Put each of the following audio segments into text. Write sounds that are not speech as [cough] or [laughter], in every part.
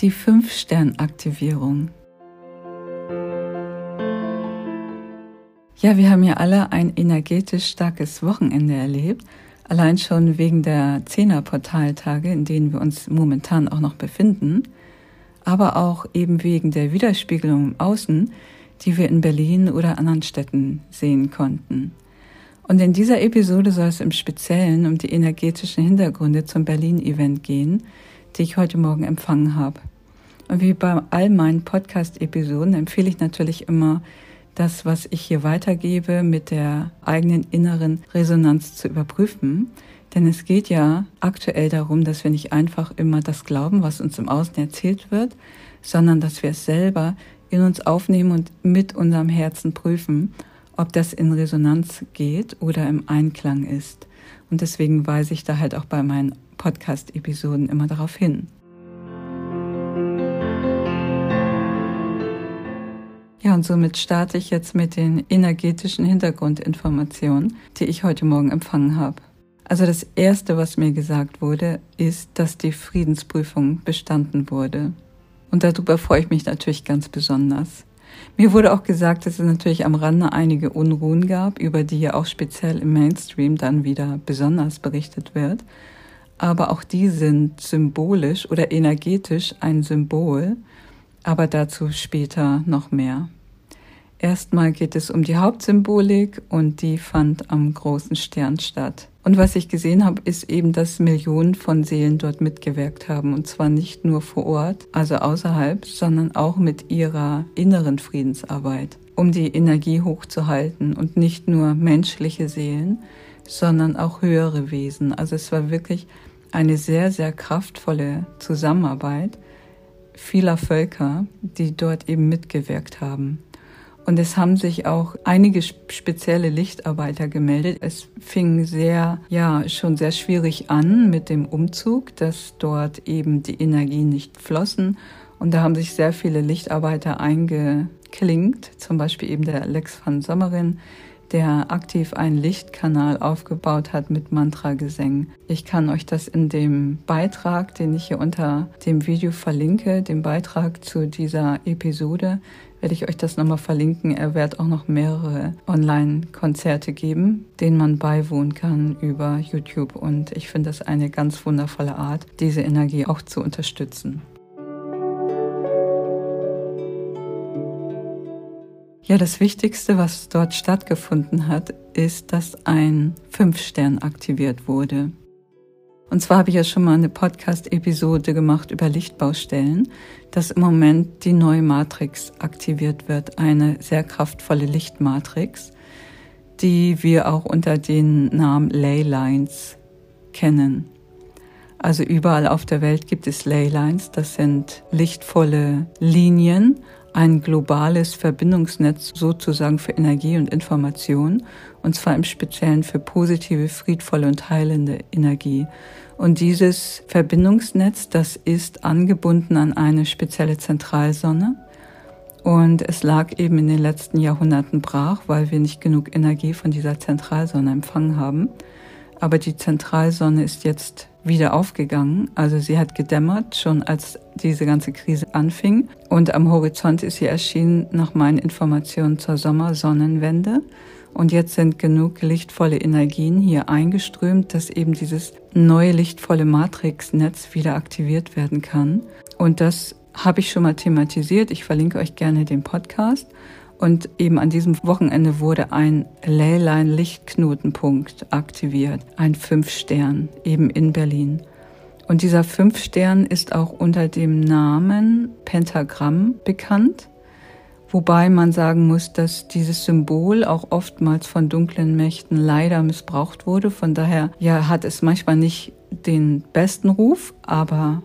Die Fünf-Stern-Aktivierung. Ja, wir haben ja alle ein energetisch starkes Wochenende erlebt. Allein schon wegen der Zehner-Portaltage, in denen wir uns momentan auch noch befinden. Aber auch eben wegen der Widerspiegelung im Außen, die wir in Berlin oder anderen Städten sehen konnten. Und in dieser Episode soll es im Speziellen um die energetischen Hintergründe zum Berlin-Event gehen, die ich heute Morgen empfangen habe. Und wie bei all meinen Podcast-Episoden empfehle ich natürlich immer, das, was ich hier weitergebe, mit der eigenen inneren Resonanz zu überprüfen. Denn es geht ja aktuell darum, dass wir nicht einfach immer das glauben, was uns im Außen erzählt wird, sondern dass wir es selber in uns aufnehmen und mit unserem Herzen prüfen, ob das in Resonanz geht oder im Einklang ist. Und deswegen weise ich da halt auch bei meinen Podcast-Episoden immer darauf hin. Ja, und somit starte ich jetzt mit den energetischen Hintergrundinformationen, die ich heute Morgen empfangen habe. Also das Erste, was mir gesagt wurde, ist, dass die Friedensprüfung bestanden wurde. Und darüber freue ich mich natürlich ganz besonders. Mir wurde auch gesagt, dass es natürlich am Rande einige Unruhen gab, über die ja auch speziell im Mainstream dann wieder besonders berichtet wird aber auch die sind symbolisch oder energetisch ein Symbol, aber dazu später noch mehr. Erstmal geht es um die Hauptsymbolik und die fand am großen Stern statt. Und was ich gesehen habe, ist eben, dass Millionen von Seelen dort mitgewirkt haben. Und zwar nicht nur vor Ort, also außerhalb, sondern auch mit ihrer inneren Friedensarbeit, um die Energie hochzuhalten und nicht nur menschliche Seelen, sondern auch höhere Wesen. Also es war wirklich eine sehr, sehr kraftvolle Zusammenarbeit vieler Völker, die dort eben mitgewirkt haben. Und es haben sich auch einige spezielle Lichtarbeiter gemeldet. Es fing sehr, ja, schon sehr schwierig an mit dem Umzug, dass dort eben die Energien nicht flossen. Und da haben sich sehr viele Lichtarbeiter eingeklinkt, zum Beispiel eben der Lex van Sommerin, der aktiv einen Lichtkanal aufgebaut hat mit Mantra-Gesängen. Ich kann euch das in dem Beitrag, den ich hier unter dem Video verlinke, dem Beitrag zu dieser Episode, werde ich euch das nochmal verlinken. Er wird auch noch mehrere Online-Konzerte geben, denen man beiwohnen kann über YouTube. Und ich finde das eine ganz wundervolle Art, diese Energie auch zu unterstützen. Ja, das Wichtigste, was dort stattgefunden hat, ist, dass ein Fünf-Stern aktiviert wurde. Und zwar habe ich ja schon mal eine Podcast-Episode gemacht über Lichtbaustellen, dass im Moment die neue Matrix aktiviert wird, eine sehr kraftvolle Lichtmatrix, die wir auch unter den Namen Leylines kennen. Also überall auf der Welt gibt es Leylines, das sind lichtvolle Linien, ein globales Verbindungsnetz sozusagen für Energie und Information, und zwar im Speziellen für positive, friedvolle und heilende Energie. Und dieses Verbindungsnetz, das ist angebunden an eine spezielle Zentralsonne. Und es lag eben in den letzten Jahrhunderten brach, weil wir nicht genug Energie von dieser Zentralsonne empfangen haben. Aber die Zentralsonne ist jetzt wieder aufgegangen. Also sie hat gedämmert, schon als diese ganze Krise anfing. Und am Horizont ist sie erschienen nach meinen Informationen zur Sommersonnenwende. Und jetzt sind genug lichtvolle Energien hier eingeströmt, dass eben dieses neue lichtvolle Matrixnetz wieder aktiviert werden kann. Und das habe ich schon mal thematisiert. Ich verlinke euch gerne den Podcast. Und eben an diesem Wochenende wurde ein Leyline-Lichtknotenpunkt aktiviert, ein Fünf-Stern, eben in Berlin. Und dieser Fünf-Stern ist auch unter dem Namen Pentagramm bekannt, wobei man sagen muss, dass dieses Symbol auch oftmals von dunklen Mächten leider missbraucht wurde. Von daher ja, hat es manchmal nicht den besten Ruf, aber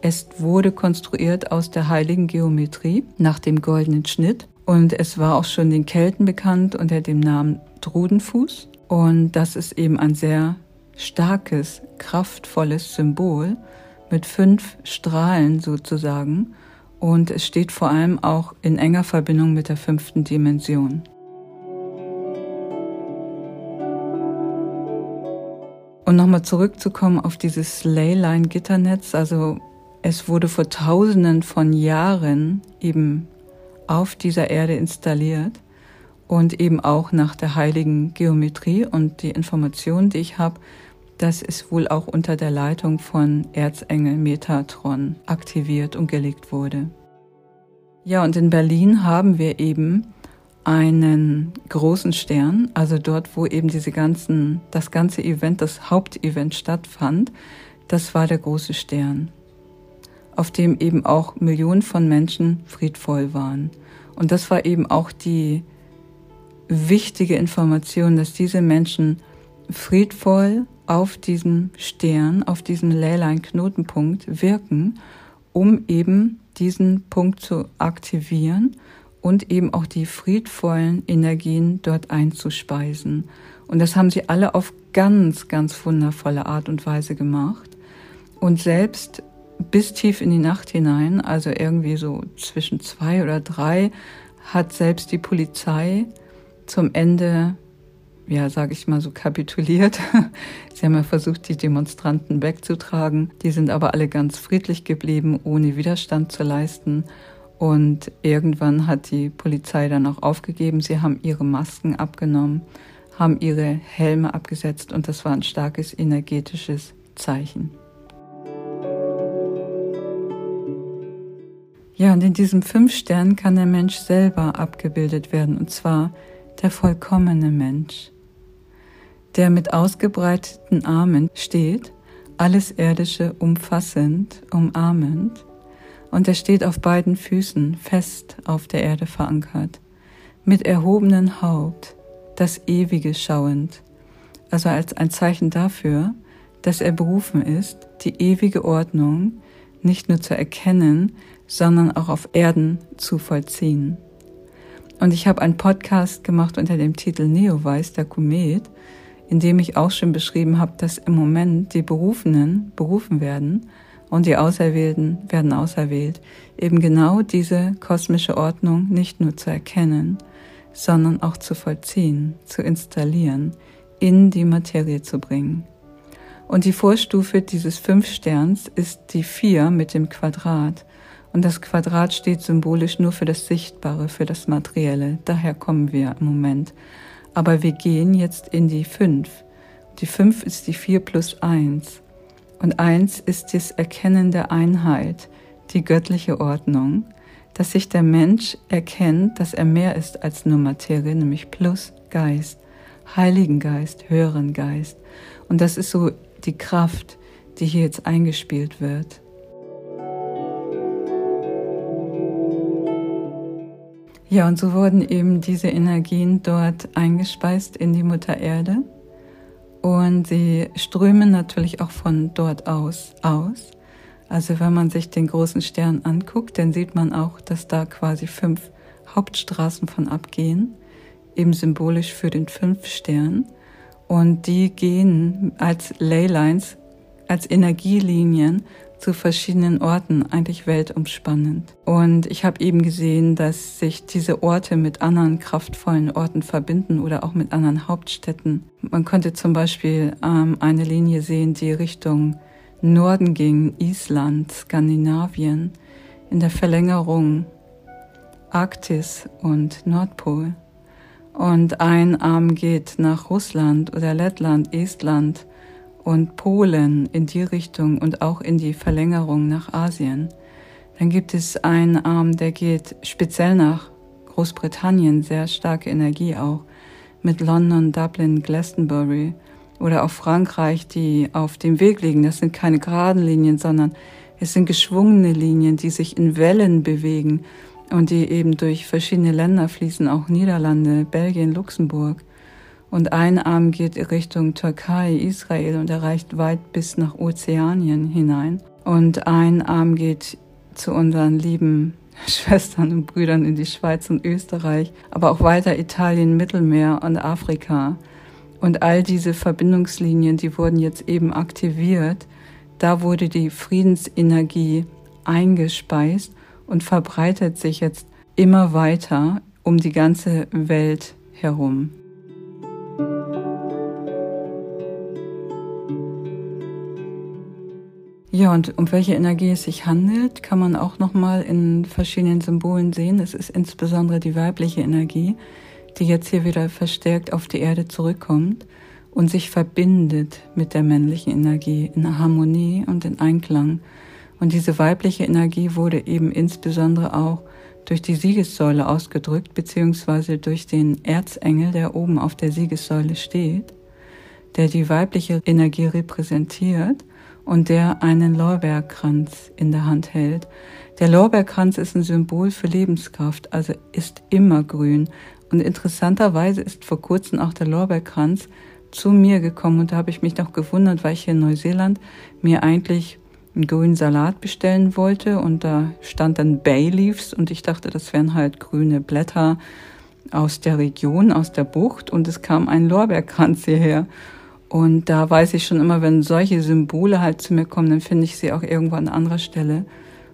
es wurde konstruiert aus der heiligen Geometrie nach dem goldenen Schnitt und es war auch schon den Kelten bekannt unter dem Namen Drudenfuß. Und das ist eben ein sehr starkes, kraftvolles Symbol mit fünf Strahlen sozusagen. Und es steht vor allem auch in enger Verbindung mit der fünften Dimension. Und nochmal zurückzukommen auf dieses Leyline-Gitternetz, also es wurde vor tausenden von Jahren eben auf dieser Erde installiert und eben auch nach der heiligen Geometrie und die Informationen, die ich habe, das ist wohl auch unter der Leitung von Erzengel Metatron aktiviert und gelegt wurde. Ja, und in Berlin haben wir eben einen großen Stern, also dort, wo eben diese ganzen, das ganze Event, das Hauptevent stattfand, das war der große Stern, auf dem eben auch Millionen von Menschen friedvoll waren. Und das war eben auch die wichtige Information, dass diese Menschen friedvoll auf diesem Stern, auf diesem Leyline-Knotenpunkt wirken, um eben diesen Punkt zu aktivieren und eben auch die friedvollen Energien dort einzuspeisen. Und das haben sie alle auf ganz, ganz wundervolle Art und Weise gemacht. Und selbst bis tief in die Nacht hinein, also irgendwie so zwischen zwei oder drei, hat selbst die Polizei zum Ende, ja, sage ich mal so, kapituliert. [laughs] Sie haben ja versucht, die Demonstranten wegzutragen. Die sind aber alle ganz friedlich geblieben, ohne Widerstand zu leisten. Und irgendwann hat die Polizei dann auch aufgegeben. Sie haben ihre Masken abgenommen, haben ihre Helme abgesetzt und das war ein starkes energetisches Zeichen. Ja, und in diesem Fünf-Stern kann der Mensch selber abgebildet werden, und zwar der vollkommene Mensch, der mit ausgebreiteten Armen steht, alles Irdische umfassend, umarmend, und er steht auf beiden Füßen fest auf der Erde verankert, mit erhobenen Haupt, das Ewige schauend, also als ein Zeichen dafür, dass er berufen ist, die ewige Ordnung nicht nur zu erkennen, sondern auch auf Erden zu vollziehen. Und ich habe einen Podcast gemacht unter dem Titel Neoweiß, der Komet, in dem ich auch schon beschrieben habe, dass im Moment die Berufenen berufen werden, und die Auserwählten werden auserwählt, eben genau diese kosmische Ordnung nicht nur zu erkennen, sondern auch zu vollziehen, zu installieren, in die Materie zu bringen. Und die Vorstufe dieses Fünf-Sterns ist die Vier mit dem Quadrat. Und das Quadrat steht symbolisch nur für das Sichtbare, für das Materielle. Daher kommen wir im Moment. Aber wir gehen jetzt in die Fünf. Die Fünf ist die Vier plus eins. Und eins ist das Erkennen der Einheit, die göttliche Ordnung, dass sich der Mensch erkennt, dass er mehr ist als nur Materie, nämlich plus Geist, Heiligen Geist, höheren Geist. Und das ist so die Kraft, die hier jetzt eingespielt wird. Ja, und so wurden eben diese Energien dort eingespeist in die Mutter Erde. Und sie strömen natürlich auch von dort aus aus. Also wenn man sich den großen Stern anguckt, dann sieht man auch, dass da quasi fünf Hauptstraßen von abgehen, eben symbolisch für den fünf Stern. Und die gehen als Leylines, als Energielinien zu verschiedenen Orten, eigentlich weltumspannend. Und ich habe eben gesehen, dass sich diese Orte mit anderen kraftvollen Orten verbinden oder auch mit anderen Hauptstädten. Man konnte zum Beispiel ähm, eine Linie sehen, die Richtung Norden ging, Island, Skandinavien, in der Verlängerung Arktis und Nordpol. Und ein Arm geht nach Russland oder Lettland, Estland, und Polen in die Richtung und auch in die Verlängerung nach Asien. Dann gibt es einen Arm, der geht speziell nach Großbritannien, sehr starke Energie auch, mit London, Dublin, Glastonbury oder auch Frankreich, die auf dem Weg liegen. Das sind keine geraden Linien, sondern es sind geschwungene Linien, die sich in Wellen bewegen und die eben durch verschiedene Länder fließen, auch Niederlande, Belgien, Luxemburg. Und ein Arm geht Richtung Türkei, Israel und erreicht weit bis nach Ozeanien hinein. Und ein Arm geht zu unseren lieben [laughs] Schwestern und Brüdern in die Schweiz und Österreich, aber auch weiter Italien, Mittelmeer und Afrika. Und all diese Verbindungslinien, die wurden jetzt eben aktiviert. Da wurde die Friedensenergie eingespeist und verbreitet sich jetzt immer weiter um die ganze Welt herum. Ja, und um welche Energie es sich handelt, kann man auch nochmal in verschiedenen Symbolen sehen. Es ist insbesondere die weibliche Energie, die jetzt hier wieder verstärkt auf die Erde zurückkommt und sich verbindet mit der männlichen Energie in Harmonie und in Einklang. Und diese weibliche Energie wurde eben insbesondere auch durch die Siegessäule ausgedrückt, beziehungsweise durch den Erzengel, der oben auf der Siegessäule steht, der die weibliche Energie repräsentiert und der einen Lorbeerkranz in der Hand hält. Der Lorbeerkranz ist ein Symbol für Lebenskraft, also ist immer grün. Und interessanterweise ist vor kurzem auch der Lorbeerkranz zu mir gekommen und da habe ich mich noch gewundert, weil ich hier in Neuseeland mir eigentlich einen grünen Salat bestellen wollte und da stand dann Bay Leaves und ich dachte, das wären halt grüne Blätter aus der Region, aus der Bucht und es kam ein Lorbeerkranz hierher. Und da weiß ich schon immer, wenn solche Symbole halt zu mir kommen, dann finde ich sie auch irgendwo an anderer Stelle.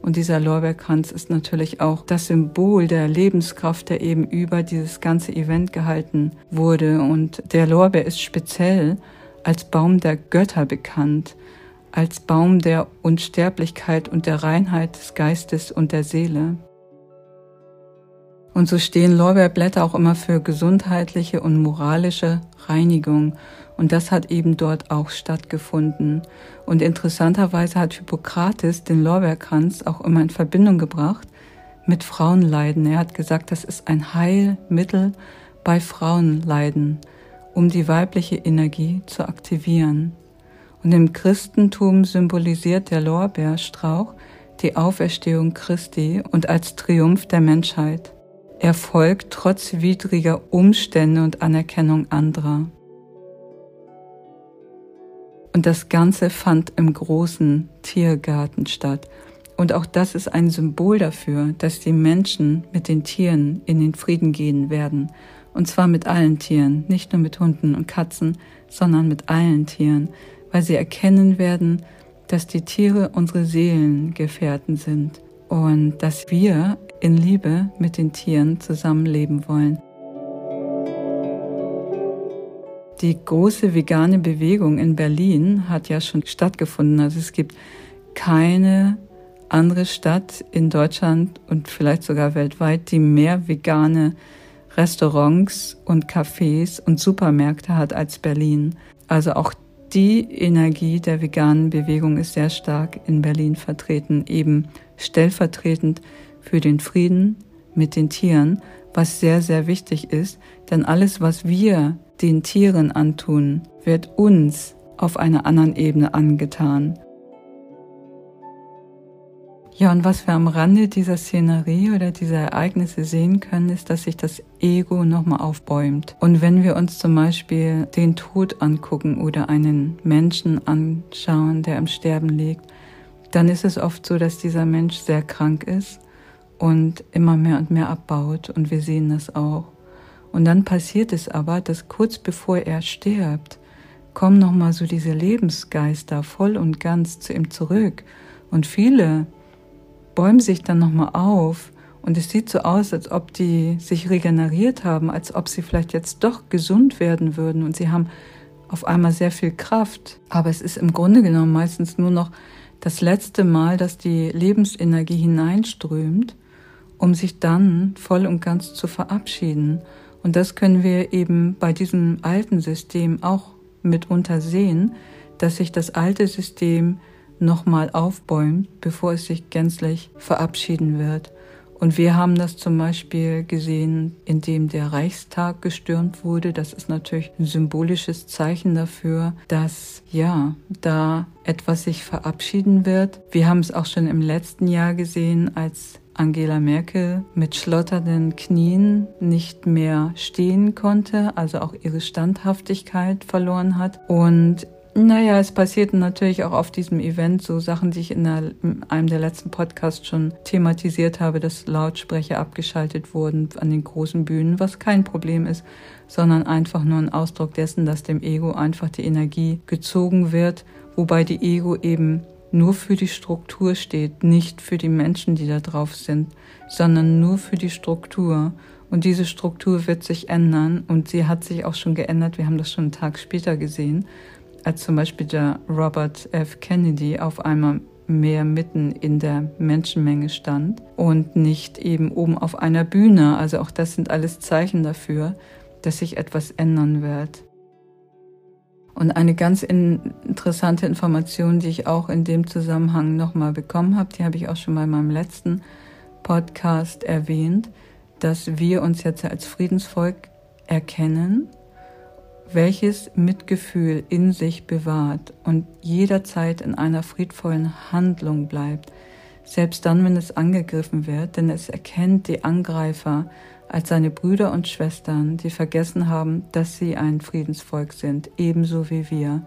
Und dieser Lorbeerkranz ist natürlich auch das Symbol der Lebenskraft, der eben über dieses ganze Event gehalten wurde. Und der Lorbeer ist speziell als Baum der Götter bekannt, als Baum der Unsterblichkeit und der Reinheit des Geistes und der Seele. Und so stehen Lorbeerblätter auch immer für gesundheitliche und moralische Reinigung. Und das hat eben dort auch stattgefunden. Und interessanterweise hat Hippokrates den Lorbeerkranz auch immer in Verbindung gebracht mit Frauenleiden. Er hat gesagt, das ist ein Heilmittel bei Frauenleiden, um die weibliche Energie zu aktivieren. Und im Christentum symbolisiert der Lorbeerstrauch die Auferstehung Christi und als Triumph der Menschheit. Er folgt trotz widriger Umstände und Anerkennung anderer. Und das Ganze fand im großen Tiergarten statt. Und auch das ist ein Symbol dafür, dass die Menschen mit den Tieren in den Frieden gehen werden. Und zwar mit allen Tieren, nicht nur mit Hunden und Katzen, sondern mit allen Tieren, weil sie erkennen werden, dass die Tiere unsere Seelengefährten sind und dass wir in Liebe mit den Tieren zusammenleben wollen. Die große vegane Bewegung in Berlin hat ja schon stattgefunden. Also es gibt keine andere Stadt in Deutschland und vielleicht sogar weltweit, die mehr vegane Restaurants und Cafés und Supermärkte hat als Berlin. Also auch die Energie der veganen Bewegung ist sehr stark in Berlin vertreten, eben stellvertretend für den Frieden mit den Tieren, was sehr, sehr wichtig ist, denn alles, was wir den Tieren antun, wird uns auf einer anderen Ebene angetan. Ja, und was wir am Rande dieser Szenerie oder dieser Ereignisse sehen können, ist, dass sich das Ego nochmal aufbäumt. Und wenn wir uns zum Beispiel den Tod angucken oder einen Menschen anschauen, der im Sterben liegt, dann ist es oft so, dass dieser Mensch sehr krank ist und immer mehr und mehr abbaut und wir sehen das auch. Und dann passiert es aber, dass kurz bevor er stirbt, kommen nochmal so diese Lebensgeister voll und ganz zu ihm zurück und viele bäumen sich dann nochmal auf und es sieht so aus, als ob die sich regeneriert haben, als ob sie vielleicht jetzt doch gesund werden würden und sie haben auf einmal sehr viel Kraft. Aber es ist im Grunde genommen meistens nur noch das letzte Mal, dass die Lebensenergie hineinströmt um sich dann voll und ganz zu verabschieden. Und das können wir eben bei diesem alten System auch mitunter sehen, dass sich das alte System nochmal aufbäumt, bevor es sich gänzlich verabschieden wird. Und wir haben das zum Beispiel gesehen, indem der Reichstag gestürmt wurde. Das ist natürlich ein symbolisches Zeichen dafür, dass ja, da etwas sich verabschieden wird. Wir haben es auch schon im letzten Jahr gesehen, als Angela Merkel mit schlotternden Knien nicht mehr stehen konnte, also auch ihre Standhaftigkeit verloren hat. Und naja, es passierten natürlich auch auf diesem Event so Sachen, die ich in, der, in, einem der letzten Podcasts schon thematisiert habe, dass Lautsprecher abgeschaltet wurden an den großen Bühnen, was kein Problem ist, sondern einfach nur ein Ausdruck dessen, dass dem Ego einfach die Energie gezogen wird, wobei die Ego eben nur für die Struktur steht, nicht für die Menschen, die da drauf sind, sondern nur für die Struktur. Und diese Struktur wird sich ändern und sie hat sich auch schon geändert. Wir haben das schon einen Tag später gesehen. Als zum Beispiel der Robert F. Kennedy auf einmal mehr mitten in der Menschenmenge stand und nicht eben oben auf einer Bühne. Also auch das sind alles Zeichen dafür, dass sich etwas ändern wird. Und eine ganz interessante Information, die ich auch in dem Zusammenhang nochmal bekommen habe, die habe ich auch schon mal in meinem letzten Podcast erwähnt, dass wir uns jetzt als Friedensvolk erkennen, welches Mitgefühl in sich bewahrt und jederzeit in einer friedvollen Handlung bleibt, selbst dann, wenn es angegriffen wird, denn es erkennt die Angreifer als seine Brüder und Schwestern, die vergessen haben, dass sie ein Friedensvolk sind, ebenso wie wir.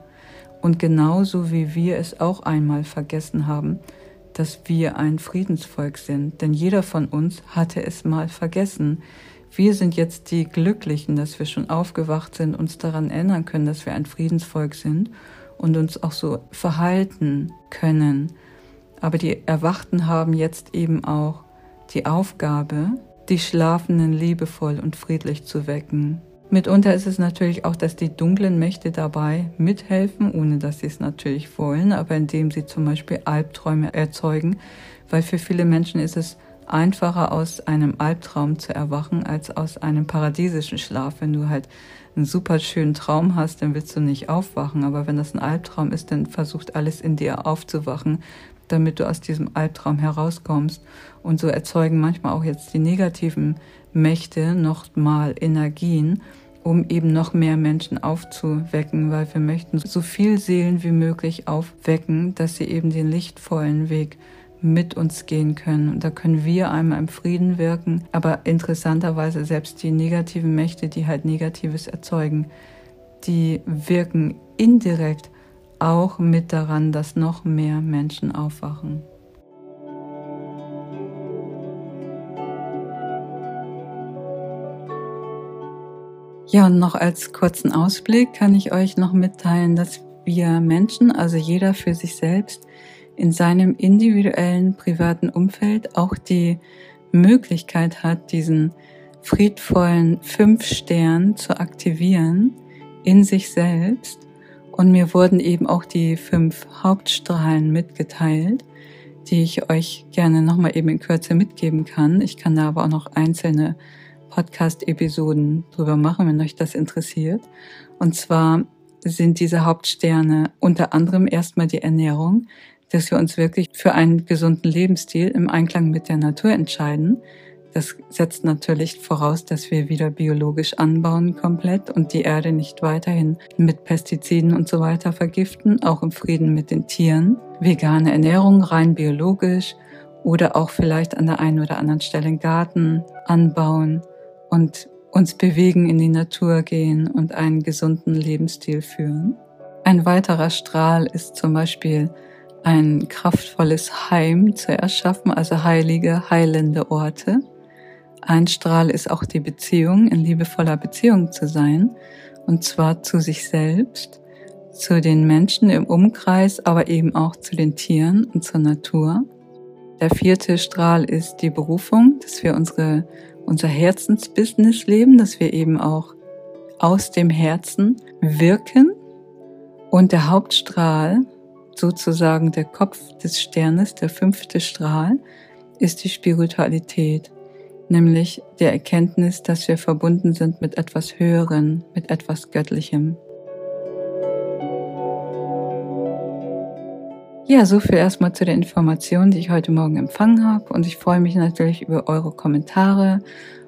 Und genauso wie wir es auch einmal vergessen haben, dass wir ein Friedensvolk sind, denn jeder von uns hatte es mal vergessen. Wir sind jetzt die Glücklichen, dass wir schon aufgewacht sind, uns daran erinnern können, dass wir ein Friedensvolk sind und uns auch so verhalten können. Aber die Erwachten haben jetzt eben auch die Aufgabe, die Schlafenden liebevoll und friedlich zu wecken. Mitunter ist es natürlich auch, dass die dunklen Mächte dabei mithelfen, ohne dass sie es natürlich wollen, aber indem sie zum Beispiel Albträume erzeugen, weil für viele Menschen ist es einfacher aus einem Albtraum zu erwachen als aus einem paradiesischen Schlaf. Wenn du halt einen super schönen Traum hast, dann willst du nicht aufwachen. Aber wenn das ein Albtraum ist, dann versucht alles in dir aufzuwachen, damit du aus diesem Albtraum herauskommst. Und so erzeugen manchmal auch jetzt die negativen Mächte nochmal Energien, um eben noch mehr Menschen aufzuwecken, weil wir möchten so viel Seelen wie möglich aufwecken, dass sie eben den lichtvollen Weg mit uns gehen können. Und da können wir einmal im Frieden wirken, aber interessanterweise selbst die negativen Mächte, die halt Negatives erzeugen, die wirken indirekt auch mit daran, dass noch mehr Menschen aufwachen. Ja, und noch als kurzen Ausblick kann ich euch noch mitteilen, dass wir Menschen, also jeder für sich selbst, in seinem individuellen privaten Umfeld auch die Möglichkeit hat, diesen friedvollen Fünf-Stern zu aktivieren in sich selbst. Und mir wurden eben auch die fünf Hauptstrahlen mitgeteilt, die ich euch gerne nochmal eben in Kürze mitgeben kann. Ich kann da aber auch noch einzelne Podcast-Episoden drüber machen, wenn euch das interessiert. Und zwar sind diese Hauptsterne unter anderem erstmal die Ernährung, dass wir uns wirklich für einen gesunden Lebensstil im Einklang mit der Natur entscheiden. Das setzt natürlich voraus, dass wir wieder biologisch anbauen komplett und die Erde nicht weiterhin mit Pestiziden und so weiter vergiften, auch im Frieden mit den Tieren. Vegane Ernährung rein biologisch oder auch vielleicht an der einen oder anderen Stelle einen Garten anbauen und uns bewegen, in die Natur gehen und einen gesunden Lebensstil führen. Ein weiterer Strahl ist zum Beispiel ein kraftvolles Heim zu erschaffen, also heilige, heilende Orte. Ein Strahl ist auch die Beziehung, in liebevoller Beziehung zu sein, und zwar zu sich selbst, zu den Menschen im Umkreis, aber eben auch zu den Tieren und zur Natur. Der vierte Strahl ist die Berufung, dass wir unsere, unser Herzensbusiness leben, dass wir eben auch aus dem Herzen wirken. Und der Hauptstrahl sozusagen der Kopf des Sternes, der fünfte Strahl, ist die Spiritualität, nämlich der Erkenntnis, dass wir verbunden sind mit etwas Höheren, mit etwas Göttlichem. Ja, so viel erstmal zu der Information, die ich heute Morgen empfangen habe. Und ich freue mich natürlich über eure Kommentare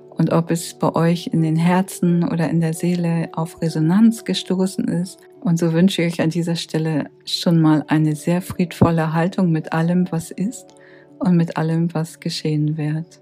und ob es bei euch in den Herzen oder in der Seele auf Resonanz gestoßen ist. Und so wünsche ich euch an dieser Stelle schon mal eine sehr friedvolle Haltung mit allem, was ist und mit allem, was geschehen wird.